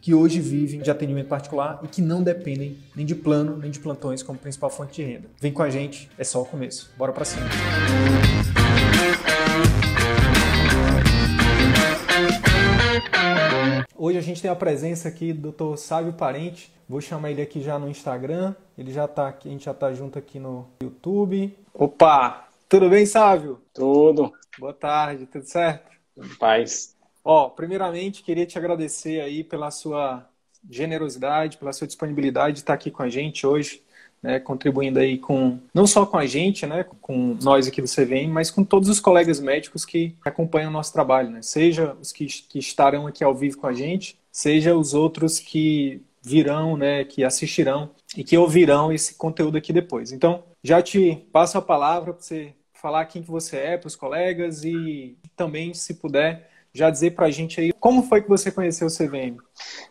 que hoje vivem de atendimento particular e que não dependem nem de plano nem de plantões como principal fonte de renda. Vem com a gente, é só o começo. Bora para cima. Hoje a gente tem a presença aqui do Dr. Sávio Parente. Vou chamar ele aqui já no Instagram. Ele já tá aqui, a gente já tá junto aqui no YouTube. Opa! Tudo bem, Sávio? Tudo. Boa tarde, tudo certo? Paz. Ó, primeiramente queria te agradecer aí pela sua generosidade, pela sua disponibilidade de estar aqui com a gente hoje, né, contribuindo aí com não só com a gente, né, com nós aqui do CVM, mas com todos os colegas médicos que acompanham o nosso trabalho, né, seja os que, que estarão aqui ao vivo com a gente, seja os outros que virão, né, que assistirão e que ouvirão esse conteúdo aqui depois. Então, já te passo a palavra para você falar quem que você é para os colegas e também, se puder, já dizer para a gente aí como foi que você conheceu o CVM.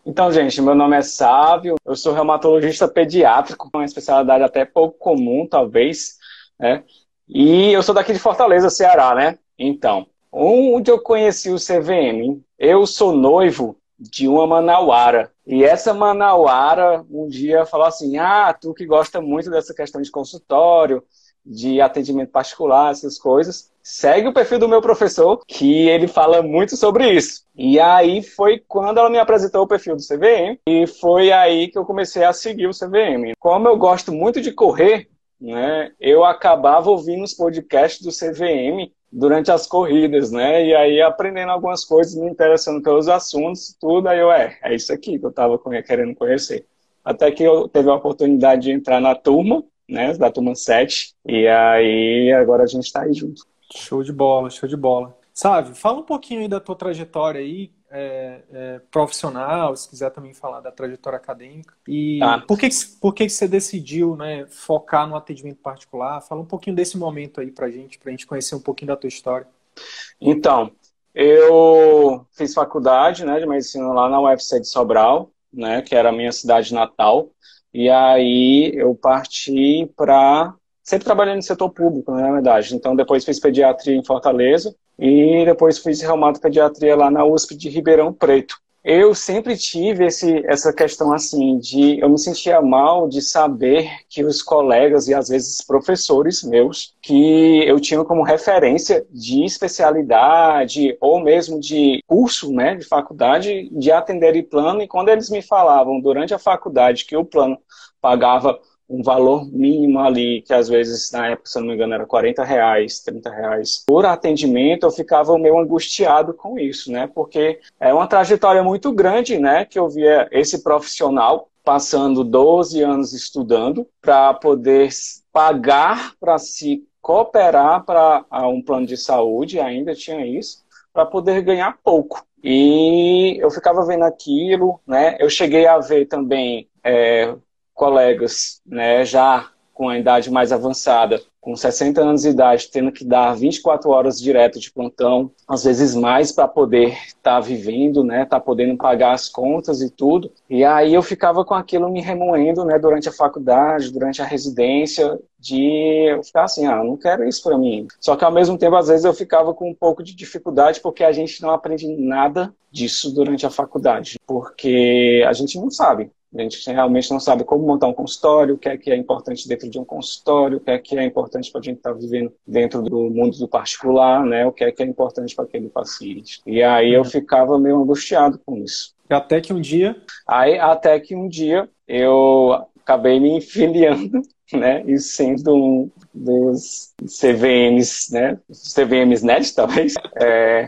Então, gente, meu nome é Sávio, eu sou reumatologista pediátrico, uma especialidade até pouco comum, talvez, né? E eu sou daqui de Fortaleza, Ceará, né? Então, onde eu conheci o CVM? Eu sou noivo de uma manauara. E essa manauara um dia falou assim: Ah, tu que gosta muito dessa questão de consultório, de atendimento particular, essas coisas, segue o perfil do meu professor, que ele fala muito sobre isso. E aí foi quando ela me apresentou o perfil do CVM, e foi aí que eu comecei a seguir o CVM. Como eu gosto muito de correr, né, eu acabava ouvindo os podcasts do CVM durante as corridas, né? E aí aprendendo algumas coisas, me interessando pelos assuntos, tudo, aí eu, é, é isso aqui que eu estava querendo conhecer. Até que eu teve a oportunidade de entrar na turma, né, da turma 7, e aí agora a gente está aí junto. Show de bola, show de bola. Sabe, fala um pouquinho aí da tua trajetória aí, é, é, profissional, se quiser também falar da trajetória acadêmica. E tá. por, que, por que você decidiu né, focar no atendimento particular? Fala um pouquinho desse momento aí pra gente, pra gente conhecer um pouquinho da tua história. Então, eu fiz faculdade né, de medicina lá na UFC de Sobral, né, que era a minha cidade natal. E aí eu parti para. Sempre trabalhando no setor público, né, na verdade. Então depois fiz pediatria em Fortaleza e depois fiz pediatria lá na USP de Ribeirão Preto eu sempre tive esse, essa questão assim de eu me sentia mal de saber que os colegas e às vezes professores meus que eu tinha como referência de especialidade ou mesmo de curso, né, de faculdade, de atender plano e quando eles me falavam durante a faculdade que o plano pagava um valor mínimo ali, que às vezes, na época, se eu não me engano, era 40 reais, 30 reais por atendimento, eu ficava meio angustiado com isso, né? Porque é uma trajetória muito grande, né? Que eu via esse profissional passando 12 anos estudando para poder pagar para se cooperar para um plano de saúde, ainda tinha isso, para poder ganhar pouco. E eu ficava vendo aquilo, né? Eu cheguei a ver também é, colegas, né, já com a idade mais avançada, com 60 anos de idade, tendo que dar 24 horas direto de plantão, às vezes mais para poder estar tá vivendo, né, tá podendo pagar as contas e tudo. E aí eu ficava com aquilo me remoendo, né, durante a faculdade, durante a residência, de eu ficar assim, ah, não quero isso para mim. Só que ao mesmo tempo, às vezes eu ficava com um pouco de dificuldade porque a gente não aprende nada disso durante a faculdade, porque a gente não sabe. A gente realmente não sabe como montar um consultório, o que é que é importante dentro de um consultório, o que é que é importante para a gente estar tá vivendo dentro do mundo do particular, né? O que é que é importante para aquele paciente. E aí eu uhum. ficava meio angustiado com isso. Até que um dia. Aí até que um dia eu acabei me filiando, né, e sendo um dos CVMs, né, CVMs net, talvez, é,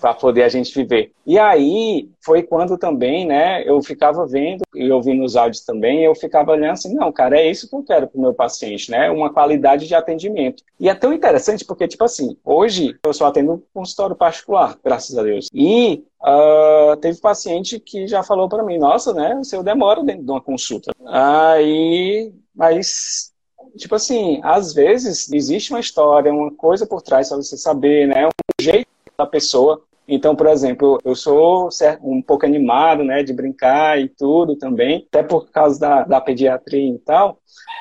para poder a gente viver. E aí foi quando também, né, eu ficava vendo e ouvindo os áudios também, eu ficava olhando assim, não, cara, é isso que eu quero para o meu paciente, né, uma qualidade de atendimento. E é tão interessante porque, tipo assim, hoje eu só atendo consultório particular, graças a Deus. E Uh, teve paciente que já falou para mim, nossa, né, o seu demora dentro de uma consulta. Aí, mas, tipo assim, às vezes existe uma história, uma coisa por trás para você saber, né, um jeito da pessoa. Então, por exemplo, eu sou um pouco animado, né, de brincar e tudo também, até por causa da, da pediatria e tal,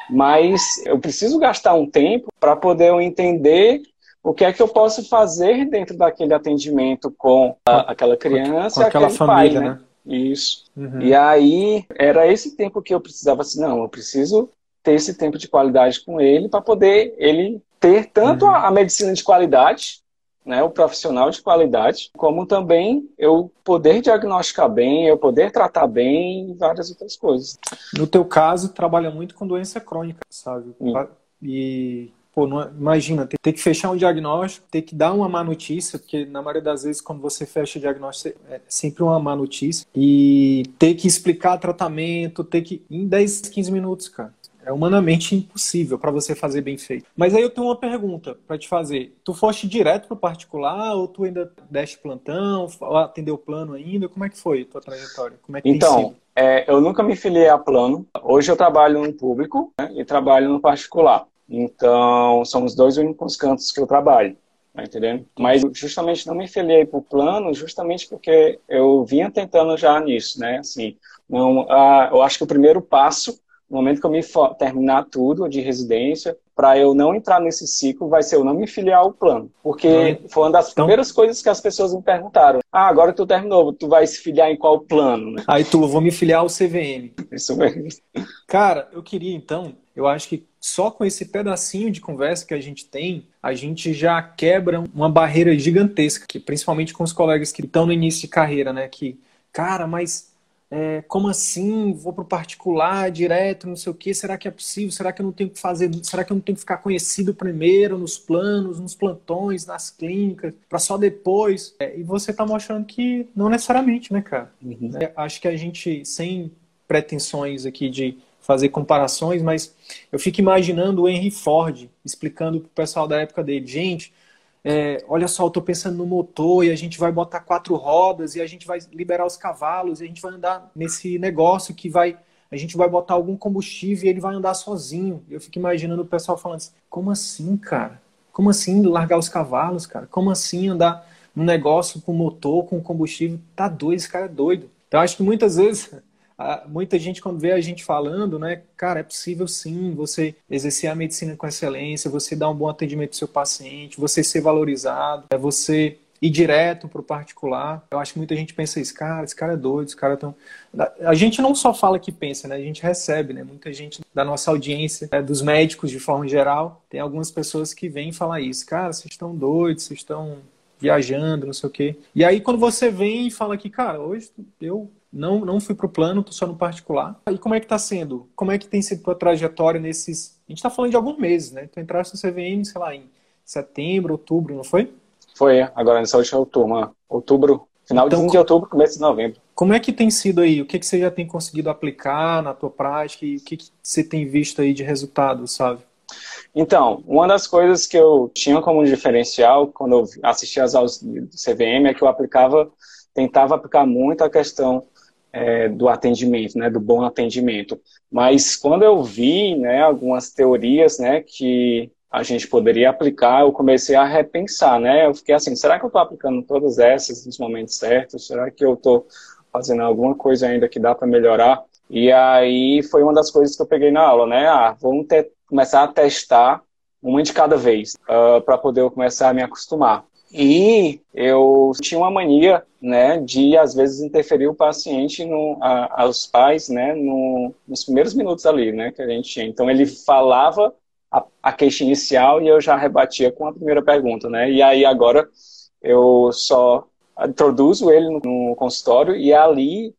mas eu preciso gastar um tempo para poder entender o que é que eu posso fazer dentro daquele atendimento com a, aquela criança com aquela família, pai, né? né? Isso. Uhum. E aí era esse tempo que eu precisava assim, não, eu preciso ter esse tempo de qualidade com ele para poder ele ter tanto uhum. a, a, medicina de qualidade, né, o profissional de qualidade, como também eu poder diagnosticar bem, eu poder tratar bem e várias outras coisas. No teu caso, trabalha muito com doença crônica, sabe? Sim. E Pô, não, imagina, ter, ter, que fechar um diagnóstico, ter que dar uma má notícia, porque na maioria das vezes quando você fecha o diagnóstico é sempre uma má notícia, e ter que explicar tratamento, ter que. em 10, 15 minutos, cara. É humanamente impossível para você fazer bem feito. Mas aí eu tenho uma pergunta para te fazer. Tu foste direto pro particular ou tu ainda deste plantão, atendeu plano ainda? Como é que foi a tua trajetória? Como é que então, é, eu nunca me filiei a plano. Hoje eu trabalho no público né, e trabalho no particular. Então, são os dois únicos cantos que eu trabalho, tá entendendo? Mas justamente não me filiei para o plano, justamente porque eu vinha tentando já nisso, né? Assim, não, ah, eu acho que o primeiro passo, no momento que eu me terminar tudo de residência, para eu não entrar nesse ciclo, vai ser eu não me filiar ao plano. Porque foi uma das então... primeiras coisas que as pessoas me perguntaram. Ah, agora que tu terminou, tu vai se filiar em qual plano? Né? Aí tu, vou me filiar ao CVM. Isso mesmo. Cara, eu queria então, eu acho que só com esse pedacinho de conversa que a gente tem, a gente já quebra uma barreira gigantesca, que principalmente com os colegas que estão no início de carreira, né? Que, cara, mas é, como assim? Vou para o particular direto, não sei o que. Será que é possível? Será que eu não tenho que fazer? Será que eu não tenho que ficar conhecido primeiro nos planos, nos plantões, nas clínicas, para só depois? É, e você está mostrando que não necessariamente, né, cara? Uhum. É, acho que a gente, sem pretensões aqui de fazer comparações, mas eu fico imaginando o Henry Ford explicando para o pessoal da época dele, gente, é, olha só, eu estou pensando no motor e a gente vai botar quatro rodas e a gente vai liberar os cavalos e a gente vai andar nesse negócio que vai, a gente vai botar algum combustível e ele vai andar sozinho. Eu fico imaginando o pessoal falando assim, como assim, cara? Como assim largar os cavalos, cara? Como assim andar num negócio com motor, com combustível? Tá doido, esse cara é doido. Então acho que muitas vezes muita gente quando vê a gente falando, né, cara, é possível sim você exercer a medicina com excelência, você dar um bom atendimento ao seu paciente, você ser valorizado, é você ir direto para o particular. Eu acho que muita gente pensa isso, cara, esse cara é doido, esse cara é tão... A gente não só fala que pensa, né? A gente recebe, né? Muita gente da nossa audiência, né? dos médicos de forma geral, tem algumas pessoas que vêm falar isso. Cara, vocês estão doidos, vocês estão viajando, não sei o quê. E aí quando você vem e fala que, cara, hoje eu não, não fui para o plano, estou só no particular. E como é que está sendo? Como é que tem sido a tua trajetória nesses... A gente está falando de alguns meses, né? Tu entraste no CVM, sei lá, em setembro, outubro, não foi? Foi, agora nessa última turma. Outubro, final então, de outubro, começo de novembro. Como é que tem sido aí? O que, que você já tem conseguido aplicar na tua prática e o que, que você tem visto aí de resultado, sabe? Então, uma das coisas que eu tinha como diferencial quando eu assistia às aulas do CVM é que eu aplicava, tentava aplicar muito a questão é, do atendimento, né, do bom atendimento. Mas quando eu vi, né, algumas teorias, né, que a gente poderia aplicar, eu comecei a repensar, né? Eu fiquei assim, será que eu estou aplicando todas essas nos momentos certos? Será que eu estou fazendo alguma coisa ainda que dá para melhorar? E aí foi uma das coisas que eu peguei na aula, né? Ah, vamos ter, começar a testar uma de cada vez, uh, ah, para poder eu começar a me acostumar. E eu tinha uma mania, né, de às vezes interferir o paciente, no, a, aos pais, né, no, nos primeiros minutos ali, né, que a gente tinha. Então ele falava a, a queixa inicial e eu já rebatia com a primeira pergunta, né. E aí agora eu só introduzo ele no, no consultório e ali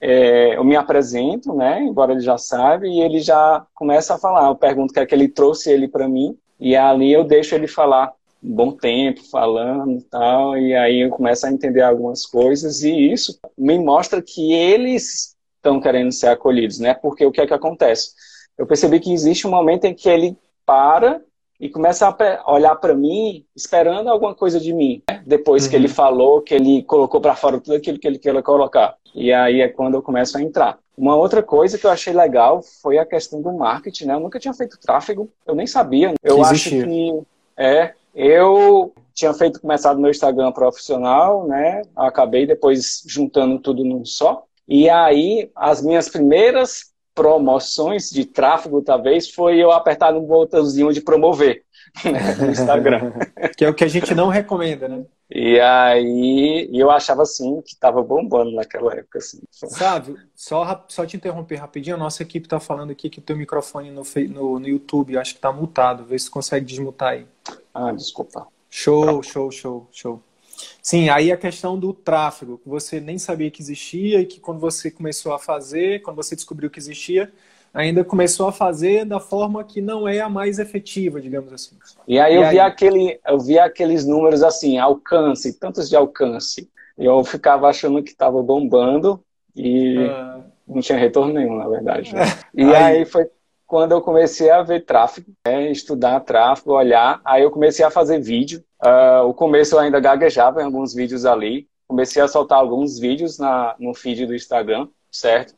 é, eu me apresento, né? Embora ele já saiba, e ele já começa a falar. Eu pergunto o que é que ele trouxe ele para mim, e ali eu deixo ele falar um bom tempo falando e tal, e aí eu começo a entender algumas coisas, e isso me mostra que eles estão querendo ser acolhidos, né? Porque o que é que acontece? Eu percebi que existe um momento em que ele para e começa a olhar para mim esperando alguma coisa de mim. Né? Depois uhum. que ele uhum. falou, que ele colocou para fora tudo aquilo que ele queria colocar. E aí é quando eu começo a entrar. Uma outra coisa que eu achei legal foi a questão do marketing, né? Eu nunca tinha feito tráfego, eu nem sabia. Eu que acho que é, eu tinha feito começado meu Instagram profissional, né? Acabei depois juntando tudo num só. E aí as minhas primeiras promoções de tráfego, talvez, foi eu apertar no botãozinho de promover né, no Instagram. que é o que a gente não recomenda, né? E aí eu achava assim que estava bombando naquela época. Assim. Sabe, só, só te interromper rapidinho, a nossa equipe está falando aqui que o teu microfone no, no, no YouTube acho que está mutado. Vê se consegue desmutar aí. Ah, desculpa. Show, show, show, show. Sim, aí a questão do tráfego, que você nem sabia que existia e que quando você começou a fazer, quando você descobriu que existia, ainda começou a fazer da forma que não é a mais efetiva, digamos assim. E aí e eu aí... vi aquele, eu vi aqueles números assim, alcance, tantos de alcance. E eu ficava achando que estava bombando e ah... não tinha retorno nenhum, na verdade. Né? E aí... aí foi quando eu comecei a ver tráfego, né, estudar tráfego, olhar, aí eu comecei a fazer vídeo. Uh, o começo eu ainda gaguejava em alguns vídeos ali. Comecei a soltar alguns vídeos na, no feed do Instagram, certo?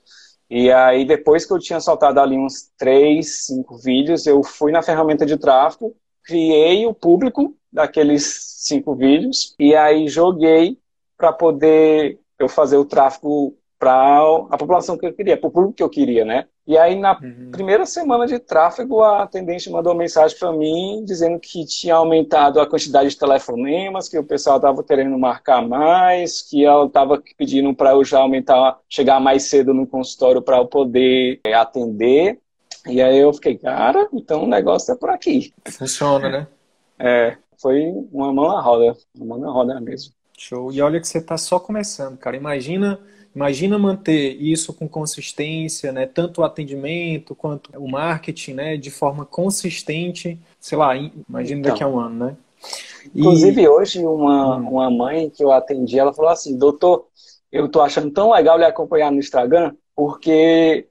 E aí, depois que eu tinha soltado ali uns três, cinco vídeos, eu fui na ferramenta de tráfego, criei o público daqueles cinco vídeos, e aí joguei para poder eu fazer o tráfego para a população que eu queria, para o público que eu queria, né? E aí, na uhum. primeira semana de tráfego, a atendente mandou mensagem para mim dizendo que tinha aumentado a quantidade de telefonemas, que o pessoal estava querendo marcar mais, que ela estava pedindo para eu já aumentar, chegar mais cedo no consultório para eu poder é, atender. E aí eu fiquei, cara, então o negócio é por aqui. Funciona, né? É, foi uma mão na roda, uma mão na roda mesmo. Show. E olha que você está só começando, cara. Imagina Imagina manter isso com consistência, né? Tanto o atendimento quanto o marketing, né? De forma consistente, sei lá, imagina então, daqui a um ano, né? Inclusive, e... hoje, uma, hum. uma mãe que eu atendi, ela falou assim, doutor, eu tô achando tão legal lhe acompanhar no Instagram, porque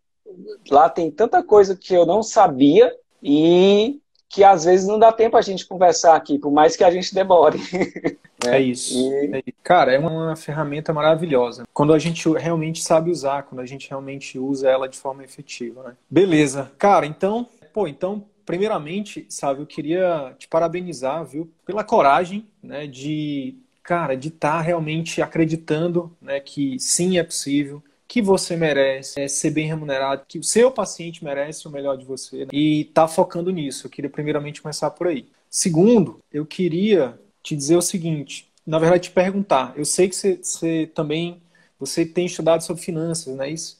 lá tem tanta coisa que eu não sabia e que às vezes não dá tempo a gente conversar aqui, por mais que a gente demore. É isso. E... É, cara, é uma ferramenta maravilhosa. Quando a gente realmente sabe usar, quando a gente realmente usa ela de forma efetiva, né? Beleza. Cara, então, pô, então, primeiramente, sabe, eu queria te parabenizar, viu, pela coragem, né, de, cara, de estar tá realmente acreditando, né, que sim é possível, que você merece é, ser bem remunerado, que o seu paciente merece o melhor de você né? e tá focando nisso. Eu queria primeiramente começar por aí. Segundo, eu queria te dizer o seguinte, na verdade te perguntar. Eu sei que você, você também você tem estudado sobre finanças, não é isso?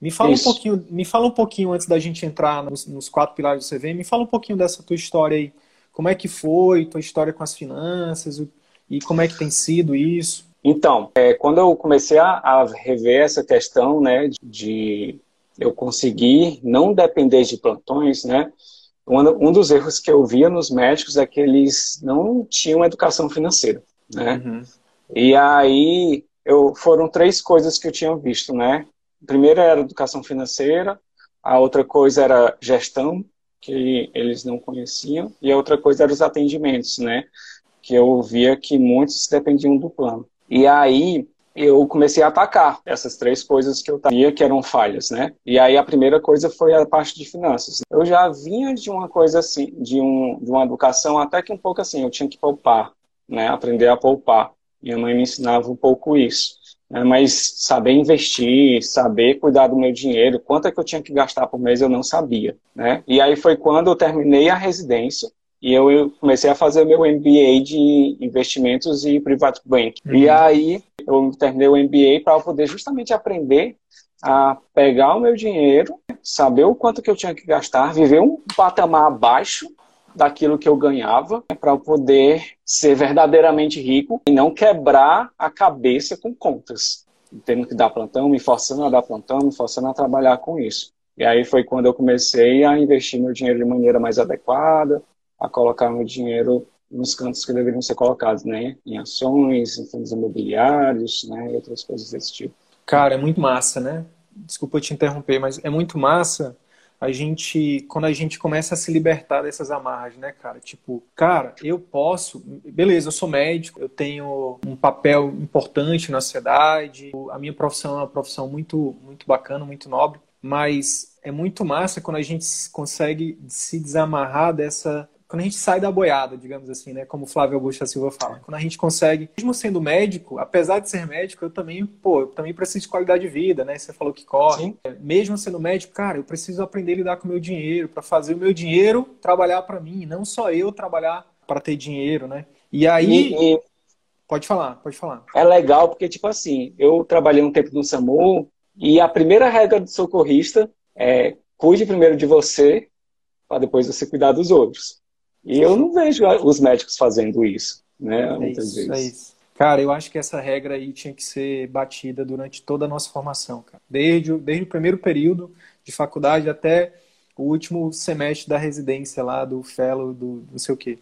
Me fala isso. um pouquinho, me fala um pouquinho antes da gente entrar nos, nos quatro pilares do CV. Me fala um pouquinho dessa tua história aí. Como é que foi tua história com as finanças e como é que tem sido isso? Então, é, quando eu comecei a, a, rever essa questão, né, de eu conseguir não depender de plantões, né, um, um dos erros que eu via nos médicos é que eles não tinham educação financeira, né, uhum. e aí eu, foram três coisas que eu tinha visto, né, a primeira era educação financeira, a outra coisa era gestão, que eles não conheciam, e a outra coisa era os atendimentos, né, que eu via que muitos dependiam do plano. E aí eu comecei a atacar essas três coisas que eu sabia que eram falhas, né? E aí a primeira coisa foi a parte de finanças. Eu já vinha de uma coisa assim, de, um, de uma educação até que um pouco assim, eu tinha que poupar, né? Aprender a poupar. Minha mãe me ensinava um pouco isso. Né? Mas saber investir, saber cuidar do meu dinheiro, quanto é que eu tinha que gastar por mês, eu não sabia, né? E aí foi quando eu terminei a residência, e eu comecei a fazer meu MBA de investimentos e private bank. Uhum. E aí eu terminei o MBA para poder justamente aprender a pegar o meu dinheiro, saber o quanto que eu tinha que gastar, viver um patamar abaixo daquilo que eu ganhava, para poder ser verdadeiramente rico e não quebrar a cabeça com contas. tendo que dar plantão, me forçando a dar plantão, me forçando a trabalhar com isso. E aí foi quando eu comecei a investir meu dinheiro de maneira mais adequada, a colocar meu dinheiro nos cantos que deveriam ser colocados, né? Em ações, em fundos imobiliários, né? E outras coisas desse tipo. Cara, é muito massa, né? Desculpa te interromper, mas é muito massa a gente, quando a gente começa a se libertar dessas amarras, né, cara? Tipo, cara, eu posso, beleza, eu sou médico, eu tenho um papel importante na sociedade, a minha profissão é uma profissão muito, muito bacana, muito nobre, mas é muito massa quando a gente consegue se desamarrar dessa quando a gente sai da boiada, digamos assim, né? Como o Flávio Augusto da Silva fala. Quando a gente consegue, mesmo sendo médico, apesar de ser médico, eu também, pô, eu também preciso de qualidade de vida, né? Você falou que corre. Sim. Mesmo sendo médico, cara, eu preciso aprender a lidar com o meu dinheiro, para fazer o meu dinheiro trabalhar para mim, não só eu trabalhar para ter dinheiro, né? E aí. E, e... Pode falar, pode falar. É legal porque, tipo assim, eu trabalhei um tempo no SAMU e a primeira regra do socorrista é cuide primeiro de você para depois você cuidar dos outros. E eu não vejo os médicos fazendo isso, né? É muitas isso, vezes. É isso. Cara, eu acho que essa regra aí tinha que ser batida durante toda a nossa formação, cara. Desde, desde o primeiro período de faculdade até o último semestre da residência lá, do fellow, do não sei o quê.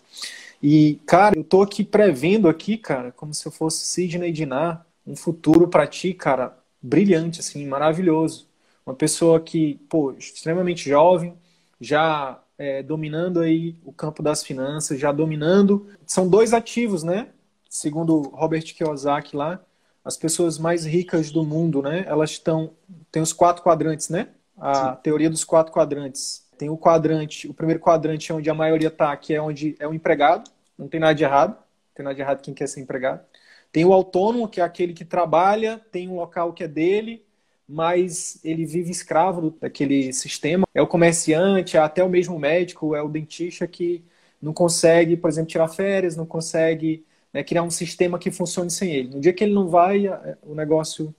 E, cara, eu tô aqui prevendo aqui, cara, como se eu fosse Sidney Dinar, um futuro para ti, cara, brilhante, assim, maravilhoso. Uma pessoa que, pô, extremamente jovem, já é, dominando aí o campo das finanças, já dominando. São dois ativos, né? Segundo Robert Kiyosaki lá, as pessoas mais ricas do mundo, né? Elas estão tem os quatro quadrantes, né? A Sim. teoria dos quatro quadrantes. Tem o quadrante, o primeiro quadrante é onde a maioria está, que é onde é o empregado. Não tem nada de errado. Não tem nada de errado quem quer ser empregado. Tem o autônomo, que é aquele que trabalha, tem um local que é dele, mas ele vive escravo daquele sistema. É o comerciante, é até o mesmo médico, é o dentista que não consegue, por exemplo, tirar férias, não consegue né, criar um sistema que funcione sem ele. No dia que ele não vai, é, o negócio.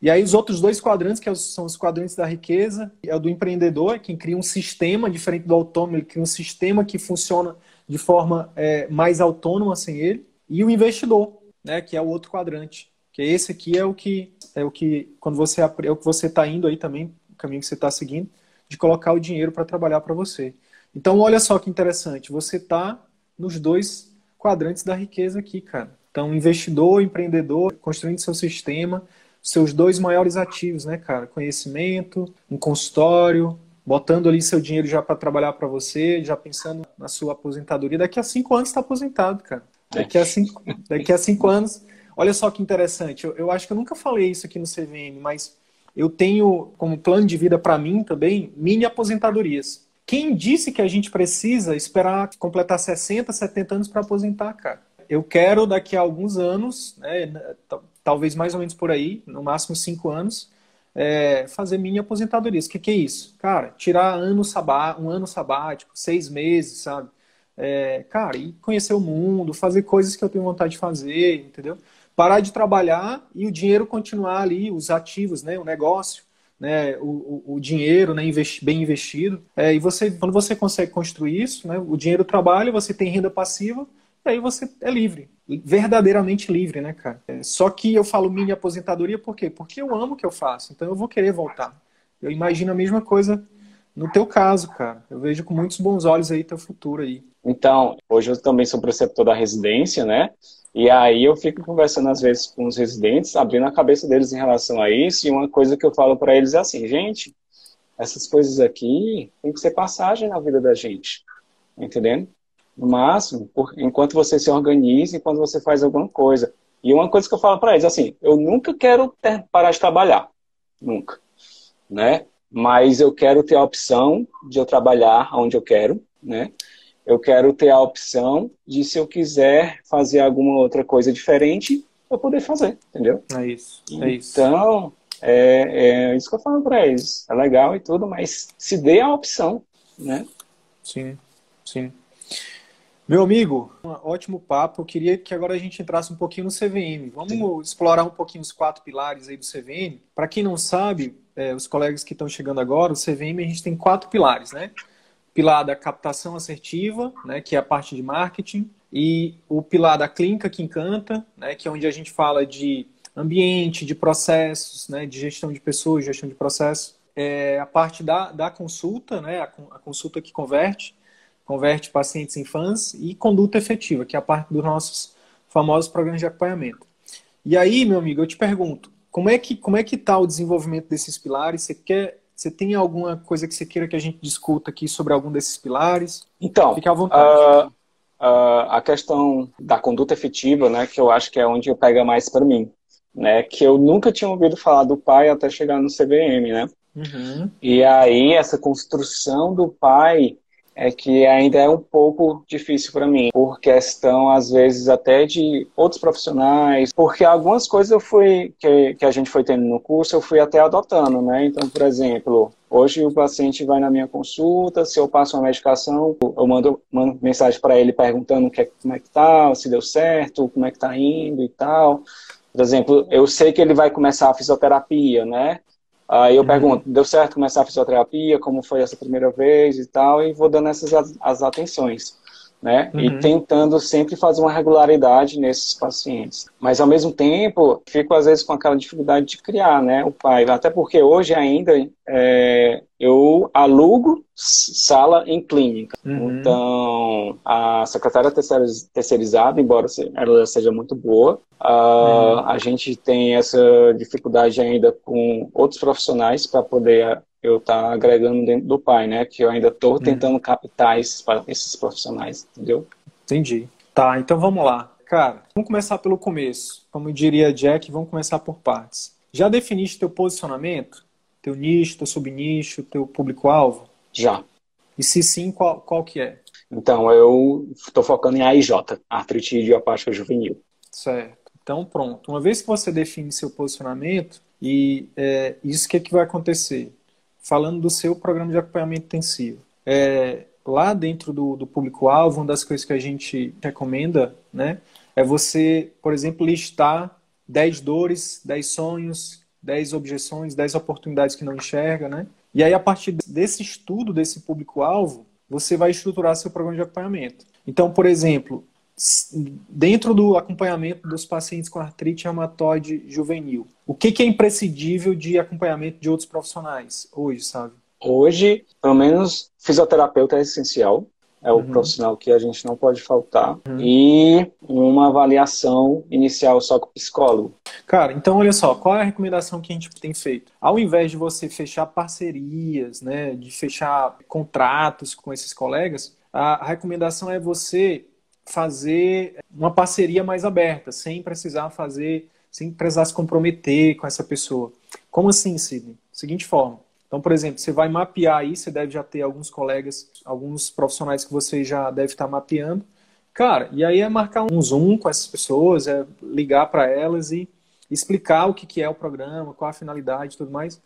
E aí os outros dois quadrantes, que é são os quadrantes da riqueza, é o do empreendedor, quem cria um sistema diferente do autônomo, ele cria um sistema que funciona de forma é, mais autônoma sem ele, e o investidor, né, que é o outro quadrante que esse aqui é o que é o que quando você é o que você está indo aí também, o caminho que você está seguindo, de colocar o dinheiro para trabalhar para você. Então, olha só que interessante, você está nos dois quadrantes da riqueza aqui, cara. Então, investidor, empreendedor, construindo seu sistema, seus dois maiores ativos, né, cara? Conhecimento, um consultório, botando ali seu dinheiro já para trabalhar para você, já pensando na sua aposentadoria. Daqui a cinco anos está aposentado, cara. Daqui a cinco, daqui a cinco anos Olha só que interessante. Eu, eu acho que eu nunca falei isso aqui no CVM, mas eu tenho como plano de vida para mim também mini aposentadorias. Quem disse que a gente precisa esperar completar 60, 70 anos para aposentar, cara? Eu quero daqui a alguns anos, né, talvez mais ou menos por aí, no máximo cinco anos, é, fazer mini aposentadorias. O que, que, é isso? Cara, tirar ano sabá, um ano sabático, seis meses, sabe? É, cara, e conhecer o mundo, fazer coisas que eu tenho vontade de fazer, entendeu? Parar de trabalhar e o dinheiro continuar ali, os ativos, né, o negócio, né, o, o, dinheiro né, investi, bem investido. É, e você, quando você consegue construir isso, né, o dinheiro trabalha, você tem renda passiva, e aí você é livre, verdadeiramente livre, né, cara? É, só que eu falo mini aposentadoria por quê? Porque eu amo o que eu faço, então eu vou querer voltar. Eu imagino a mesma coisa no teu caso, cara. Eu vejo com muitos bons olhos aí teu futuro aí. Então, hoje eu também sou preceptor da residência, né? E aí eu fico conversando às vezes com os residentes, abrindo a cabeça deles em relação a isso, e uma coisa que eu falo para eles é assim, gente, essas coisas aqui tem que ser passagem na vida da gente, entendendo? No máximo, por, enquanto você se organiza, enquanto você faz alguma coisa. E uma coisa que eu falo para eles, assim, eu nunca quero ter, parar de trabalhar, nunca, né? Mas eu quero ter a opção de eu trabalhar onde eu quero, né? Eu quero ter a opção de, se eu quiser fazer alguma outra coisa diferente, eu poder fazer, entendeu? É isso. É isso. Então, é, é isso que eu falo para eles. É legal e tudo, mas se dê a opção, né? Sim, sim. Meu amigo, um ótimo papo. Eu queria que agora a gente entrasse um pouquinho no CVM. Vamos Sim. explorar um pouquinho os quatro pilares aí do CVM. Para quem não sabe, é, os colegas que estão chegando agora, o CVM a gente tem quatro pilares, né? Pilar da captação assertiva, né, que é a parte de marketing, e o pilar da clínica que encanta, né, que é onde a gente fala de ambiente, de processos, né, de gestão de pessoas, gestão de processos. É, a parte da, da consulta, né, a, a consulta que converte, converte pacientes em fãs, e conduta efetiva, que é a parte dos nossos famosos programas de acompanhamento. E aí, meu amigo, eu te pergunto, como é que como é que está o desenvolvimento desses pilares? Você quer você tem alguma coisa que você queira que a gente discuta aqui sobre algum desses pilares? Então, Fique à vontade. Uh, uh, a questão da conduta efetiva, né, que eu acho que é onde pega mais para mim, né, que eu nunca tinha ouvido falar do pai até chegar no CVM, né? Uhum. E aí essa construção do pai é que ainda é um pouco difícil para mim, por questão, às vezes, até de outros profissionais, porque algumas coisas eu fui, que, que a gente foi tendo no curso, eu fui até adotando, né? Então, por exemplo, hoje o paciente vai na minha consulta, se eu passo uma medicação, eu mando, mando mensagem para ele perguntando que, como é que tá, se deu certo, como é que tá indo e tal. Por exemplo, eu sei que ele vai começar a fisioterapia, né? Aí eu uhum. pergunto, deu certo começar a fisioterapia? Como foi essa primeira vez e tal? E vou dando essas as atenções né? Uhum. E tentando sempre fazer uma regularidade nesses pacientes. Mas ao mesmo tempo, fico às vezes com aquela dificuldade de criar, né? O pai, até porque hoje ainda é, eu alugo sala em clínica. Uhum. Então, a secretária terceirizada, embora ela seja muito boa, uh, uhum. a gente tem essa dificuldade ainda com outros profissionais para poder eu estar tá agregando dentro do pai, né? Que eu ainda estou hum. tentando captar esses, esses profissionais, entendeu? Entendi. Tá, então vamos lá. Cara, vamos começar pelo começo. Como diria Jack, vamos começar por partes. Já definiste teu posicionamento? Teu nicho, teu subnicho, teu público-alvo? Já. E se sim, qual, qual que é? Então, eu estou focando em AIJ, artrite idiopática juvenil. Certo. Então, pronto. Uma vez que você define seu posicionamento, e é, isso que, é que vai acontecer? falando do seu programa de acompanhamento intensivo. É, lá dentro do, do público-alvo, uma das coisas que a gente recomenda né, é você, por exemplo, listar 10 dores, 10 sonhos, 10 objeções, 10 oportunidades que não enxerga, né? E aí, a partir desse estudo desse público-alvo, você vai estruturar seu programa de acompanhamento. Então, por exemplo, dentro do acompanhamento dos pacientes com artrite reumatoide juvenil, o que, que, é imprescindível de acompanhamento de outros profissionais hoje, sabe? Hoje, pelo menos, fisioterapeuta é essencial. É o uhum. profissional que a gente não pode faltar. Uhum. E uma avaliação inicial só com o psicólogo. Cara, então olha só, qual é a recomendação que a gente tem feito? Ao invés de você fechar parcerias, né, de fechar contratos com esses colegas, a recomendação é você fazer uma parceria mais aberta, sem precisar fazer, sem precisar se comprometer com essa pessoa. Como assim, Sidney? Seguinte forma. Então, por exemplo, você vai mapear aí, você deve já ter alguns colegas, alguns profissionais que você já deve estar mapeando. Cara, e aí é marcar um Zoom com essas pessoas, é ligar para elas e explicar o que é o programa, qual a finalidade e tudo mais.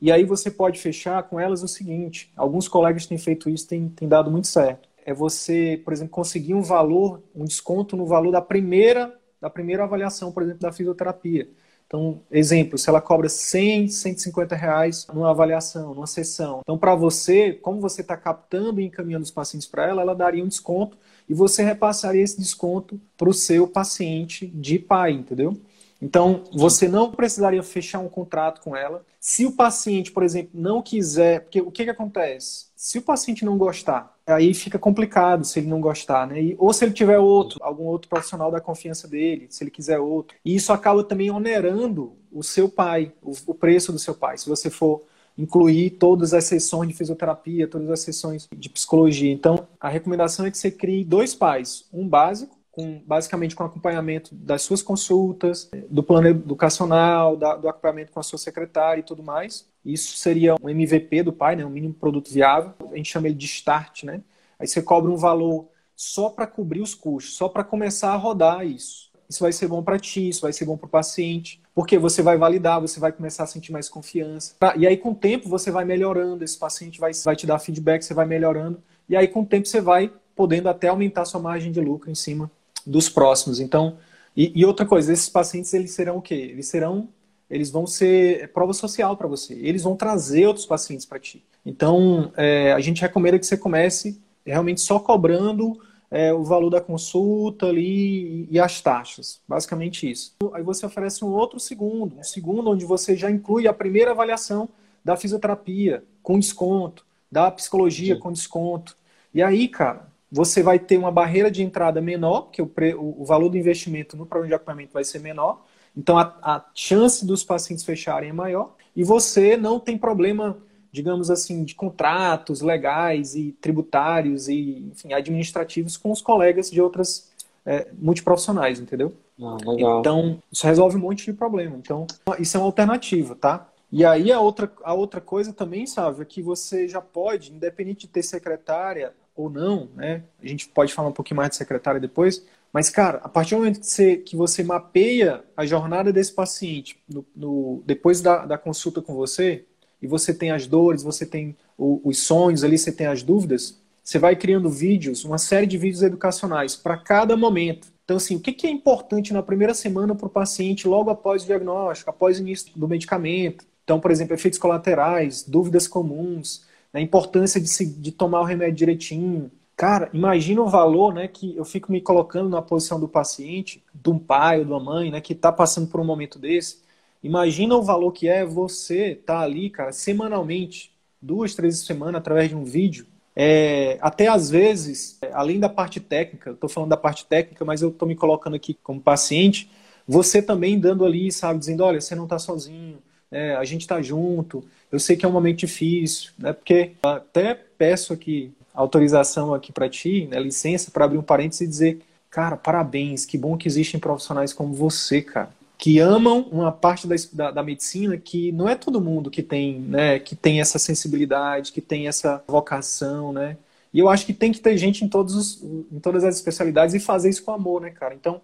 E aí você pode fechar com elas o seguinte: alguns colegas têm feito isso, tem, tem dado muito certo é você, por exemplo, conseguir um valor, um desconto no valor da primeira, da primeira avaliação, por exemplo, da fisioterapia. Então, exemplo, se ela cobra 100, 150 reais numa avaliação, numa sessão. Então, para você, como você está captando e encaminhando os pacientes para ela, ela daria um desconto e você repassaria esse desconto para o seu paciente de pai, entendeu? Então, você não precisaria fechar um contrato com ela. Se o paciente, por exemplo, não quiser, porque o que, que acontece? Se o paciente não gostar, aí fica complicado se ele não gostar, né? E, ou se ele tiver outro, algum outro profissional da confiança dele, se ele quiser outro. E isso acaba também onerando o seu pai, o, o preço do seu pai. Se você for incluir todas as sessões de fisioterapia, todas as sessões de psicologia. Então, a recomendação é que você crie dois pais, um básico com, basicamente com acompanhamento das suas consultas, do plano educacional, da, do acompanhamento com a sua secretária e tudo mais. Isso seria um MVP do pai, né, um mínimo produto viável. A gente chama ele de start, né? Aí você cobra um valor só para cobrir os custos, só para começar a rodar isso. Isso vai ser bom para ti, isso vai ser bom para o paciente, porque você vai validar, você vai começar a sentir mais confiança. E aí, com o tempo, você vai melhorando, esse paciente vai, vai te dar feedback, você vai melhorando, e aí, com o tempo, você vai podendo até aumentar sua margem de lucro em cima dos próximos. Então, e, e, outra coisa, esses pacientes eles serão o quê? Eles serão, eles vão ser prova social para você. Eles vão trazer outros pacientes para ti. Então, é, a gente recomenda que você comece realmente só cobrando é, o valor da consulta ali e as taxas. Basicamente isso. Aí você oferece um outro segundo, um segundo onde você já inclui a primeira avaliação da fisioterapia com desconto, da psicologia Sim. com desconto. E aí, cara, você vai ter uma barreira de entrada menor, que o, pre, o, o valor do investimento no programa de acompanhamento vai ser menor, então a, a chance dos pacientes fecharem é maior, e você não tem problema digamos assim, de contratos legais e tributários e, enfim, administrativos com os colegas de outras é, multiprofissionais, entendeu? Ah, então, isso resolve um monte de problema. Então, isso é uma alternativa, tá? E aí a outra, a outra coisa também, sabe, é que você já pode, independente de ter secretária ou não, né? A gente pode falar um pouquinho mais de secretária depois, mas, cara, a partir do momento que você, que você mapeia a jornada desse paciente no, no depois da, da consulta com você, e você tem as dores, você tem o, os sonhos ali, você tem as dúvidas, você vai criando vídeos, uma série de vídeos educacionais para cada momento. Então, assim, o que é importante na primeira semana para o paciente logo após o diagnóstico, após o início do medicamento? Então, por exemplo, efeitos colaterais, dúvidas comuns, a importância de, se, de tomar o remédio direitinho. Cara, imagina o valor, né, que eu fico me colocando na posição do paciente, de um pai ou de uma mãe, né, que está passando por um momento desse. Imagina o valor que é você estar tá ali, cara, semanalmente, duas, três semanas, através de um vídeo. É, até às vezes, além da parte técnica, estou falando da parte técnica, mas eu estou me colocando aqui como paciente, você também dando ali, sabe, dizendo, olha, você não está sozinho, é, a gente está junto, eu sei que é um momento difícil, né? Porque até peço aqui autorização aqui para ti, né, licença para abrir um parênteses e dizer, cara, parabéns, que bom que existem profissionais como você, cara que amam uma parte da, da, da, medicina que não é todo mundo que tem, né, que tem essa sensibilidade, que tem essa vocação, né? E eu acho que tem que ter gente em, todos os, em todas as especialidades e fazer isso com amor, né, cara? Então,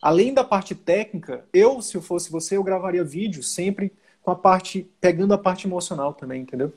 além da parte técnica, eu, se eu fosse você, eu gravaria vídeo sempre com a parte, pegando a parte emocional também, entendeu?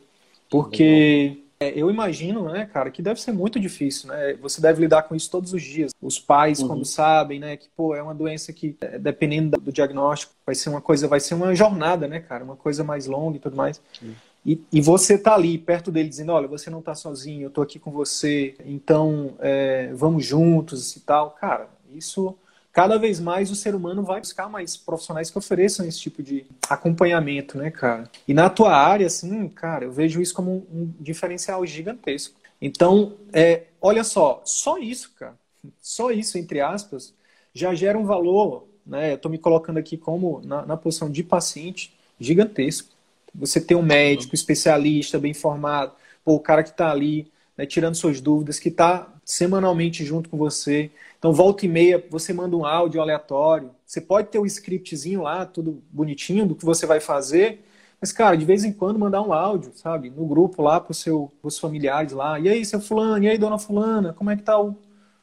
Porque é, eu imagino, né, cara, que deve ser muito difícil, né? Você deve lidar com isso todos os dias. Os pais, uhum. quando sabem, né, que, pô, é uma doença que, é, dependendo do diagnóstico, vai ser uma coisa, vai ser uma jornada, né, cara? Uma coisa mais longa e tudo mais. Uhum. E, e, você tá ali, perto dele, dizendo, olha, você não tá sozinho, eu tô aqui com você, então é, vamos juntos e tal. Cara, isso cada vez mais o ser humano vai buscar mais profissionais que ofereçam esse tipo de acompanhamento, né, cara? E na tua área, assim, cara, eu vejo isso como um, diferencial gigantesco. Então, é, olha só, só isso, cara, só isso, entre aspas, já gera um valor, né? Eu tô me colocando aqui como na, na posição de paciente gigantesco. Você tem um médico especialista, bem formado, pô, o cara que está ali, né, tirando suas dúvidas, que está semanalmente junto com você, então, volta e meia, você manda um áudio aleatório. Você pode ter o um scriptzinho lá, tudo bonitinho, do que você vai fazer. Mas, cara, de vez em quando mandar um áudio, sabe? No grupo lá para seu, os familiares lá. E aí, seu fulano? E aí, dona fulana? Como é que tá o,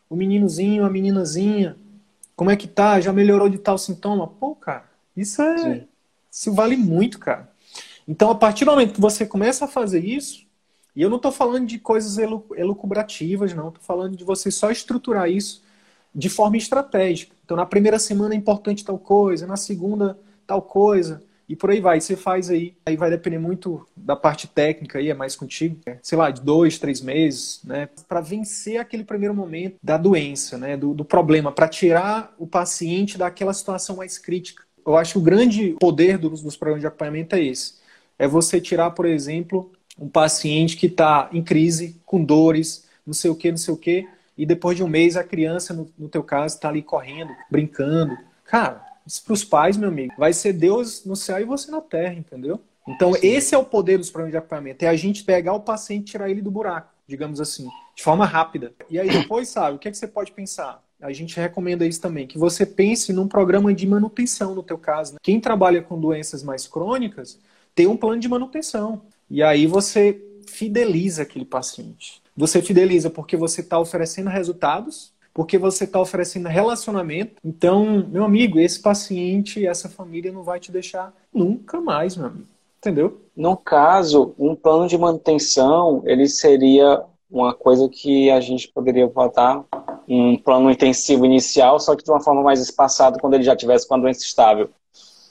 o meninozinho, a meninazinha? Como é que tá? Já melhorou de tal sintoma? Pô, cara, isso é... Sim. Isso vale muito, cara. Então, a partir do momento que você começa a fazer isso, e eu não estou falando de coisas elucubrativas, não. Estou falando de você só estruturar isso de forma estratégica. Então, na primeira semana é importante tal coisa, na segunda, tal coisa, e por aí vai. Você faz aí, aí vai depender muito da parte técnica, aí é mais contigo, né? sei lá, de dois, três meses, né? Para vencer aquele primeiro momento da doença, né? Do, do problema, para tirar o paciente daquela situação mais crítica. Eu acho que o grande poder dos, dos programas de acompanhamento é esse. É você tirar, por exemplo, um paciente que está em crise, com dores, não sei o que, não sei o que, e depois de um mês a criança, no, no teu caso, está ali correndo, brincando. Cara, isso para os pais, meu amigo, vai ser Deus no céu e você na terra, entendeu? Então, Sim. esse é o poder dos programas de acompanhamento, é a gente pegar o paciente e tirar ele do buraco, digamos assim, de forma rápida. E aí depois, sabe, o que, é que você pode pensar? A gente recomenda isso também, que você pense num programa de manutenção, no teu caso. Né? Quem trabalha com doenças mais crônicas, tem um plano de manutenção. E aí você fideliza aquele paciente. Você fideliza porque você está oferecendo resultados, porque você está oferecendo relacionamento. Então, meu amigo, esse paciente, essa família não vai te deixar nunca mais, meu amigo. Entendeu? No caso, um plano de manutenção, ele seria uma coisa que a gente poderia botar um plano intensivo inicial, só que de uma forma mais espaçada quando ele já tivesse com a doença estável.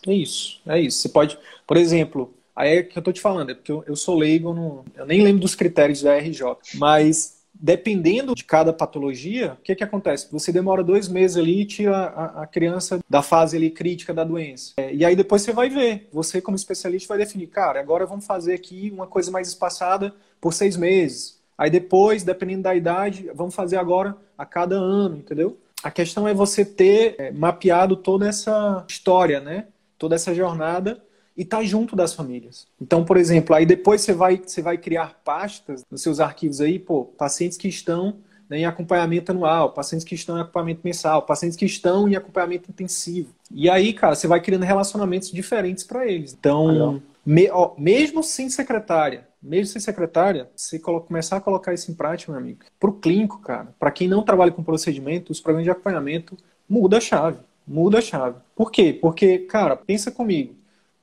É isso, é isso. Você pode, por exemplo, Aí é que eu tô te falando, é porque eu, eu sou leigo, no, eu nem lembro dos critérios da RJ, mas dependendo de cada patologia, o que, que acontece? Você demora dois meses ali e tira a, a criança da fase ali crítica da doença. É, e aí depois você vai ver. Você, como especialista, vai definir, cara, agora vamos fazer aqui uma coisa mais espaçada por seis meses. Aí depois, dependendo da idade, vamos fazer agora a cada ano, entendeu? A questão é você ter é, mapeado toda essa história, né? Toda essa jornada e estar tá junto das famílias. Então, por exemplo, aí depois você vai, você vai criar pastas nos seus arquivos aí, pô, pacientes que estão né, em acompanhamento anual, pacientes que estão em acompanhamento mensal, pacientes que estão em acompanhamento intensivo. E aí, cara, você vai criando relacionamentos diferentes para eles. Então, me, ó, mesmo sem secretária, mesmo sem secretária, se começar a colocar isso em prática, meu amigo, para o clínico, cara, para quem não trabalha com procedimento, os programas de acompanhamento muda a chave. Muda a chave. Por quê? Porque, cara, pensa comigo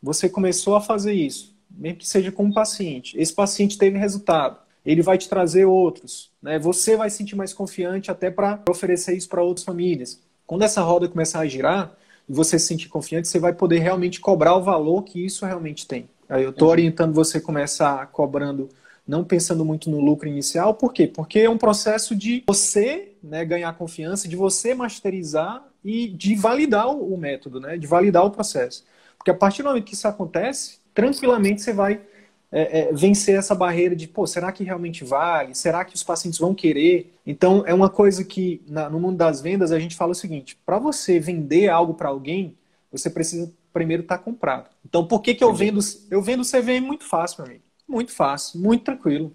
você começou a fazer isso, mesmo que seja com um paciente, esse paciente teve resultado, ele vai te trazer outros, né? Você vai se sentir mais confiante até para oferecer isso para outras famílias. Quando essa roda começar a girar e você se sentir confiante, você vai poder realmente cobrar o valor que isso realmente tem. Aí eu estou orientando você a começar cobrando, não pensando muito no lucro inicial, por quê? Porque é um processo de você né, ganhar confiança, de você masterizar e de validar o método, né, de validar o processo. Porque a partir do momento que isso acontece, tranquilamente você vai é, é, vencer essa barreira de, pô, será que realmente vale? Será que os pacientes vão querer? Então, é uma coisa que na, no mundo das vendas a gente fala o seguinte: para você vender algo para alguém, você precisa primeiro estar tá comprado. Então, por que, que eu vendo? Eu vendo CVM muito fácil, meu amigo. Muito fácil, muito tranquilo.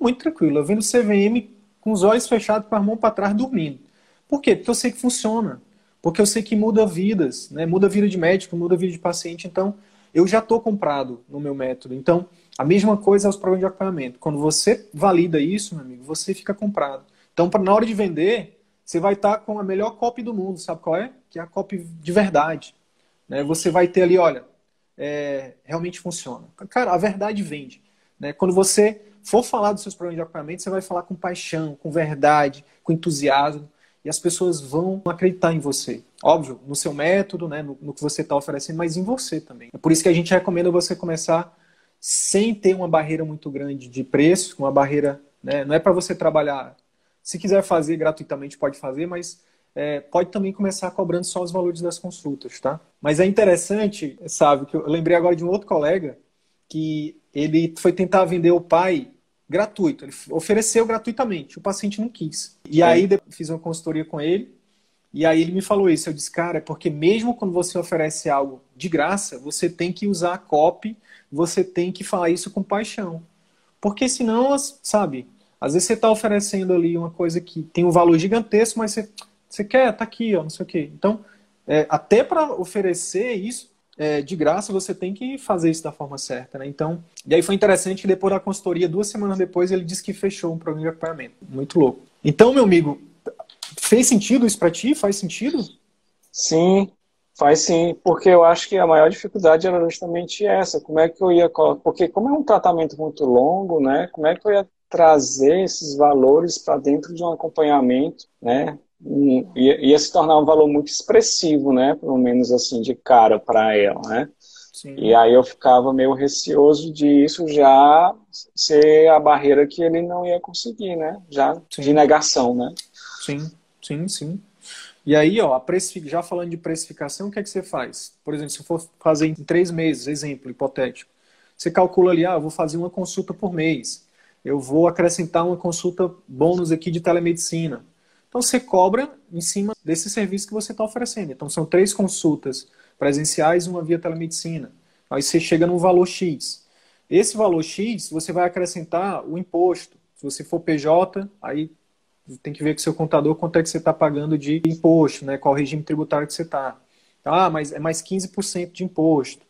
Muito tranquilo. Eu vendo CVM com os olhos fechados, com a mão para trás, dormindo. Por quê? Porque eu sei que funciona porque eu sei que muda vidas, né? muda a vida de médico, muda a vida de paciente, então eu já estou comprado no meu método. Então, a mesma coisa aos programas de acompanhamento. Quando você valida isso, meu amigo, você fica comprado. Então, pra, na hora de vender, você vai estar tá com a melhor copy do mundo, sabe qual é? Que é a copy de verdade. Né? Você vai ter ali, olha, é, realmente funciona. Cara, a verdade vende. Né? Quando você for falar dos seus programas de acompanhamento, você vai falar com paixão, com verdade, com entusiasmo e as pessoas vão acreditar em você. Óbvio, no seu método, né, no, no que você está oferecendo, mas em você também. É por isso que a gente recomenda você começar sem ter uma barreira muito grande de preço, uma barreira, né, não é para você trabalhar. Se quiser fazer gratuitamente, pode fazer, mas é, pode também começar cobrando só os valores das consultas, tá? Mas é interessante, sabe, que eu lembrei agora de um outro colega que ele foi tentar vender o pai gratuito. Ele ofereceu gratuitamente, o paciente não quis. E é. aí fiz uma consultoria com ele, e aí ele me falou isso. Eu disse, cara, é porque mesmo quando você oferece algo de graça, você tem que usar a copy, você tem que falar isso com paixão. Porque senão, sabe, às vezes você está oferecendo ali uma coisa que tem um valor gigantesco, mas você, você quer, tá aqui, ó, não sei o quê. Então, é, até para oferecer isso, é, de graça, você tem que fazer isso da forma certa, né? Então, e aí foi interessante que depois da consultoria, duas semanas depois, ele disse que fechou um programa de acompanhamento. Muito louco. Então, meu amigo, fez sentido isso para ti? Faz sentido? Sim, faz sim, porque eu acho que a maior dificuldade era justamente essa. Como é que eu ia, porque como é um tratamento muito longo, né? Como é que eu ia trazer esses valores para dentro de um acompanhamento, né? Ia, ia, se tornar um valor muito expressivo, né? Pelo menos assim, de cara para ela, né? Sim. E aí eu ficava meio receoso de isso já ser a barreira que ele não ia conseguir, né? Já sim. de negação, né? Sim, sim, sim. E aí, ó, já falando de precificação, o que é que você faz? Por exemplo, se for fazer em três meses, exemplo hipotético, você calcula ali, ah, eu vou fazer uma consulta por mês, eu vou acrescentar uma consulta bônus aqui de telemedicina, então você cobra em cima desse serviço que você está oferecendo. Então são três consultas presenciais uma via telemedicina. Aí você chega num valor X. Esse valor X você vai acrescentar o imposto. Se você for PJ, aí tem que ver com o seu contador quanto é que você está pagando de imposto, né? qual regime tributário que você está. Ah, mas é mais 15% de imposto.